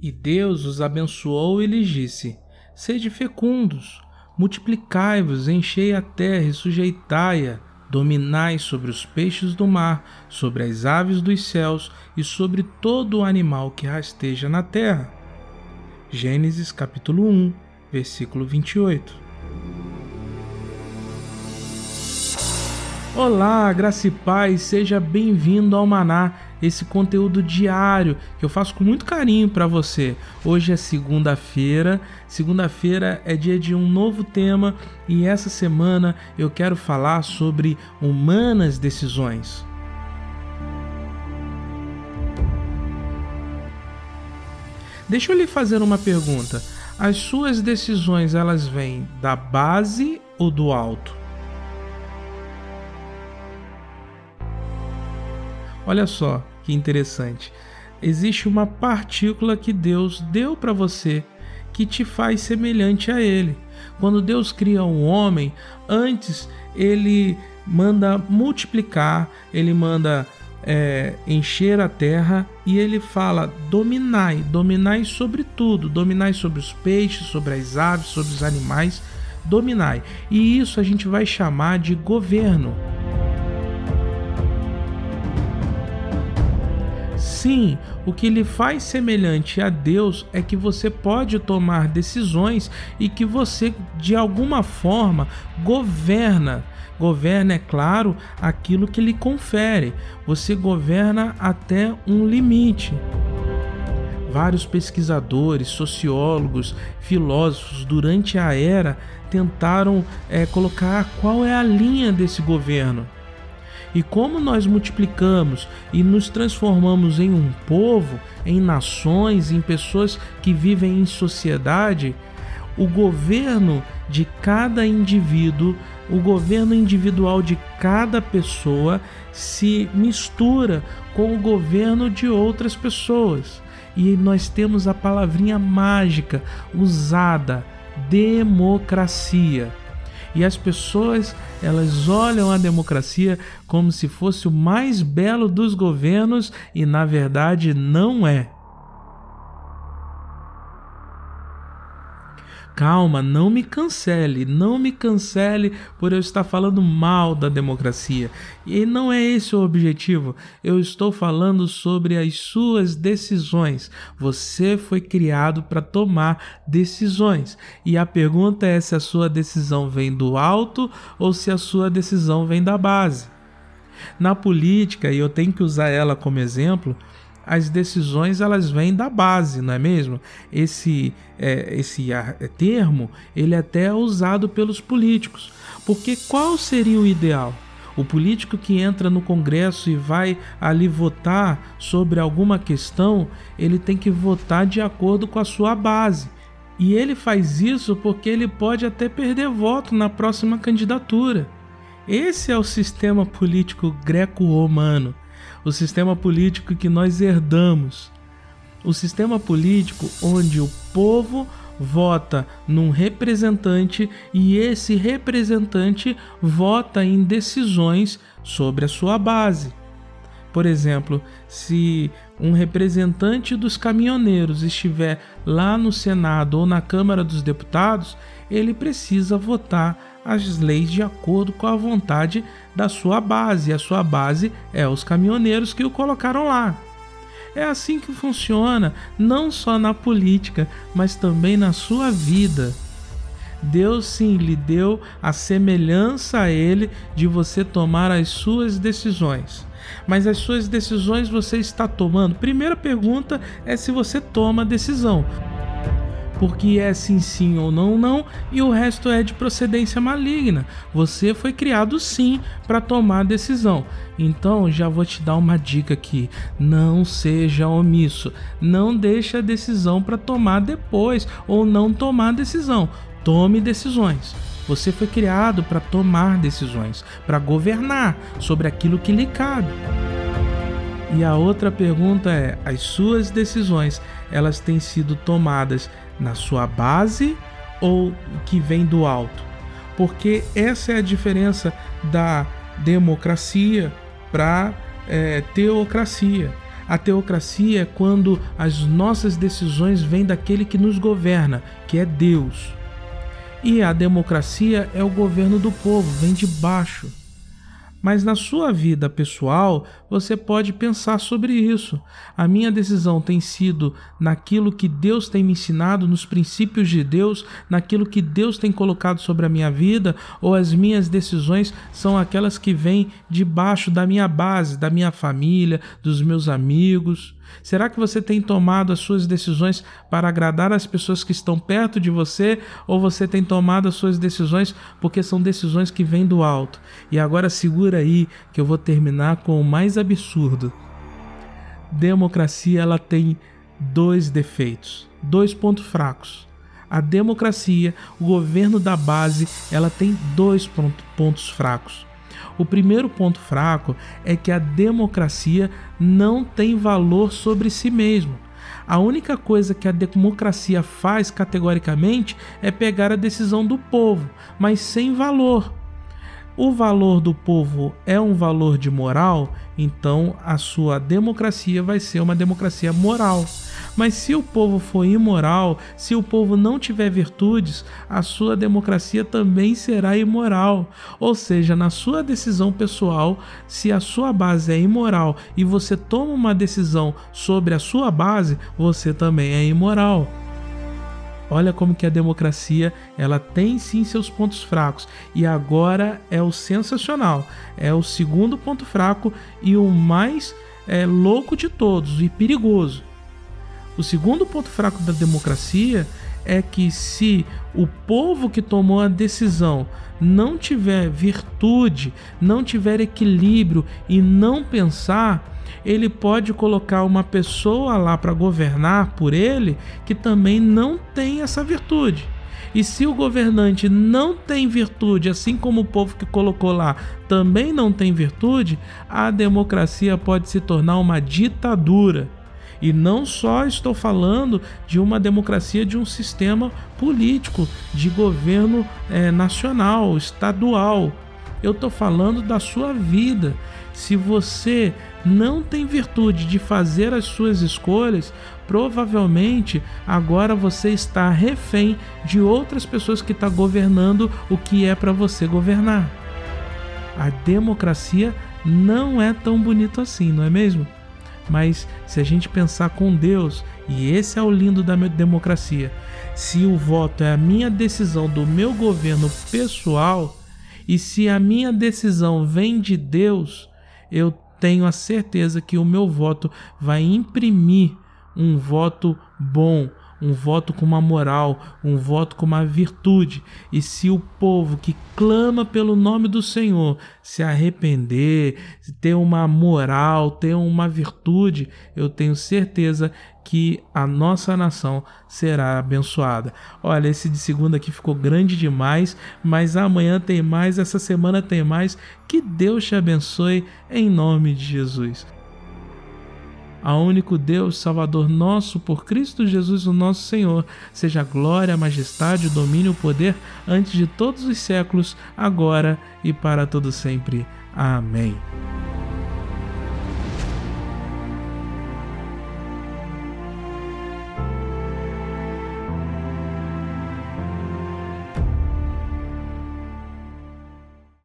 E Deus os abençoou e lhes disse: Sede fecundos, multiplicai-vos, enchei a terra e sujeitai-a, dominai sobre os peixes do mar, sobre as aves dos céus e sobre todo o animal que rasteja na terra. Gênesis capítulo 1, versículo 28. Olá, graça e paz, seja bem-vindo ao Maná, esse conteúdo diário que eu faço com muito carinho para você. Hoje é segunda-feira, segunda-feira é dia de um novo tema e essa semana eu quero falar sobre humanas decisões. Deixa eu lhe fazer uma pergunta. As suas decisões elas vêm da base ou do alto? Olha só que interessante. Existe uma partícula que Deus deu para você que te faz semelhante a Ele. Quando Deus cria um homem, antes ele manda multiplicar, ele manda é, encher a terra e ele fala: dominai, dominai sobre tudo, dominai sobre os peixes, sobre as aves, sobre os animais, dominai. E isso a gente vai chamar de governo. Sim, o que lhe faz semelhante a Deus é que você pode tomar decisões e que você, de alguma forma, governa. Governa, é claro, aquilo que lhe confere. Você governa até um limite. Vários pesquisadores, sociólogos, filósofos durante a era tentaram é, colocar qual é a linha desse governo. E como nós multiplicamos e nos transformamos em um povo, em nações, em pessoas que vivem em sociedade, o governo de cada indivíduo, o governo individual de cada pessoa se mistura com o governo de outras pessoas. E nós temos a palavrinha mágica usada: democracia. E as pessoas, elas olham a democracia como se fosse o mais belo dos governos e na verdade não é. Calma, não me cancele, não me cancele por eu estar falando mal da democracia. E não é esse o objetivo. Eu estou falando sobre as suas decisões. Você foi criado para tomar decisões. E a pergunta é se a sua decisão vem do alto ou se a sua decisão vem da base. Na política, e eu tenho que usar ela como exemplo, as decisões elas vêm da base, não é mesmo? Esse, é, esse é, termo ele é até usado pelos políticos. Porque qual seria o ideal? O político que entra no Congresso e vai ali votar sobre alguma questão, ele tem que votar de acordo com a sua base. E ele faz isso porque ele pode até perder voto na próxima candidatura. Esse é o sistema político greco-romano o sistema político que nós herdamos. O sistema político onde o povo vota num representante e esse representante vota em decisões sobre a sua base. Por exemplo, se um representante dos caminhoneiros estiver lá no Senado ou na Câmara dos Deputados, ele precisa votar as leis de acordo com a vontade da sua base, a sua base é os caminhoneiros que o colocaram lá. É assim que funciona, não só na política, mas também na sua vida. Deus sim lhe deu a semelhança a Ele de você tomar as suas decisões. Mas as suas decisões você está tomando? Primeira pergunta é se você toma decisão porque é sim sim ou não não e o resto é de procedência maligna. Você foi criado sim para tomar decisão. Então já vou te dar uma dica aqui: não seja omisso, não deixe a decisão para tomar depois ou não tomar decisão. Tome decisões. Você foi criado para tomar decisões, para governar sobre aquilo que lhe cabe. E a outra pergunta é: as suas decisões, elas têm sido tomadas na sua base ou que vem do alto? Porque essa é a diferença da democracia para é, teocracia. A teocracia é quando as nossas decisões vêm daquele que nos governa, que é Deus. E a democracia é o governo do povo, vem de baixo. Mas na sua vida pessoal, você pode pensar sobre isso. A minha decisão tem sido naquilo que Deus tem me ensinado, nos princípios de Deus, naquilo que Deus tem colocado sobre a minha vida, ou as minhas decisões são aquelas que vêm debaixo da minha base, da minha família, dos meus amigos? Será que você tem tomado as suas decisões para agradar as pessoas que estão perto de você ou você tem tomado as suas decisões porque são decisões que vêm do alto? E agora segura aí que eu vou terminar com o mais absurdo. Democracia ela tem dois defeitos, dois pontos fracos. A democracia, o governo da base, ela tem dois pontos fracos. O primeiro ponto fraco é que a democracia não tem valor sobre si mesmo. A única coisa que a democracia faz categoricamente é pegar a decisão do povo, mas sem valor o valor do povo é um valor de moral, então a sua democracia vai ser uma democracia moral. Mas se o povo for imoral, se o povo não tiver virtudes, a sua democracia também será imoral. Ou seja, na sua decisão pessoal, se a sua base é imoral e você toma uma decisão sobre a sua base, você também é imoral. Olha como que a democracia ela tem sim seus pontos fracos e agora é o sensacional, é o segundo ponto fraco e o mais é, louco de todos e perigoso. O segundo ponto fraco da democracia é que se o povo que tomou a decisão não tiver virtude, não tiver equilíbrio e não pensar, ele pode colocar uma pessoa lá para governar por ele que também não tem essa virtude. E se o governante não tem virtude, assim como o povo que colocou lá também não tem virtude, a democracia pode se tornar uma ditadura. E não só estou falando de uma democracia de um sistema político, de governo é, nacional, estadual. Eu estou falando da sua vida. Se você não tem virtude de fazer as suas escolhas, provavelmente agora você está refém de outras pessoas que estão tá governando o que é para você governar. A democracia não é tão bonito assim, não é mesmo? Mas se a gente pensar com Deus, e esse é o lindo da democracia, se o voto é a minha decisão do meu governo pessoal, e se a minha decisão vem de Deus, eu tenho a certeza que o meu voto vai imprimir um voto bom, um voto com uma moral, um voto com uma virtude. E se o povo que clama pelo nome do Senhor se arrepender, ter uma moral, ter uma virtude, eu tenho certeza que a nossa nação será abençoada. Olha, esse de segunda aqui ficou grande demais, mas amanhã tem mais, essa semana tem mais. Que Deus te abençoe em nome de Jesus a único Deus, Salvador nosso, por Cristo Jesus, o nosso Senhor, seja glória, majestade, domínio e poder antes de todos os séculos, agora e para todo sempre. Amém.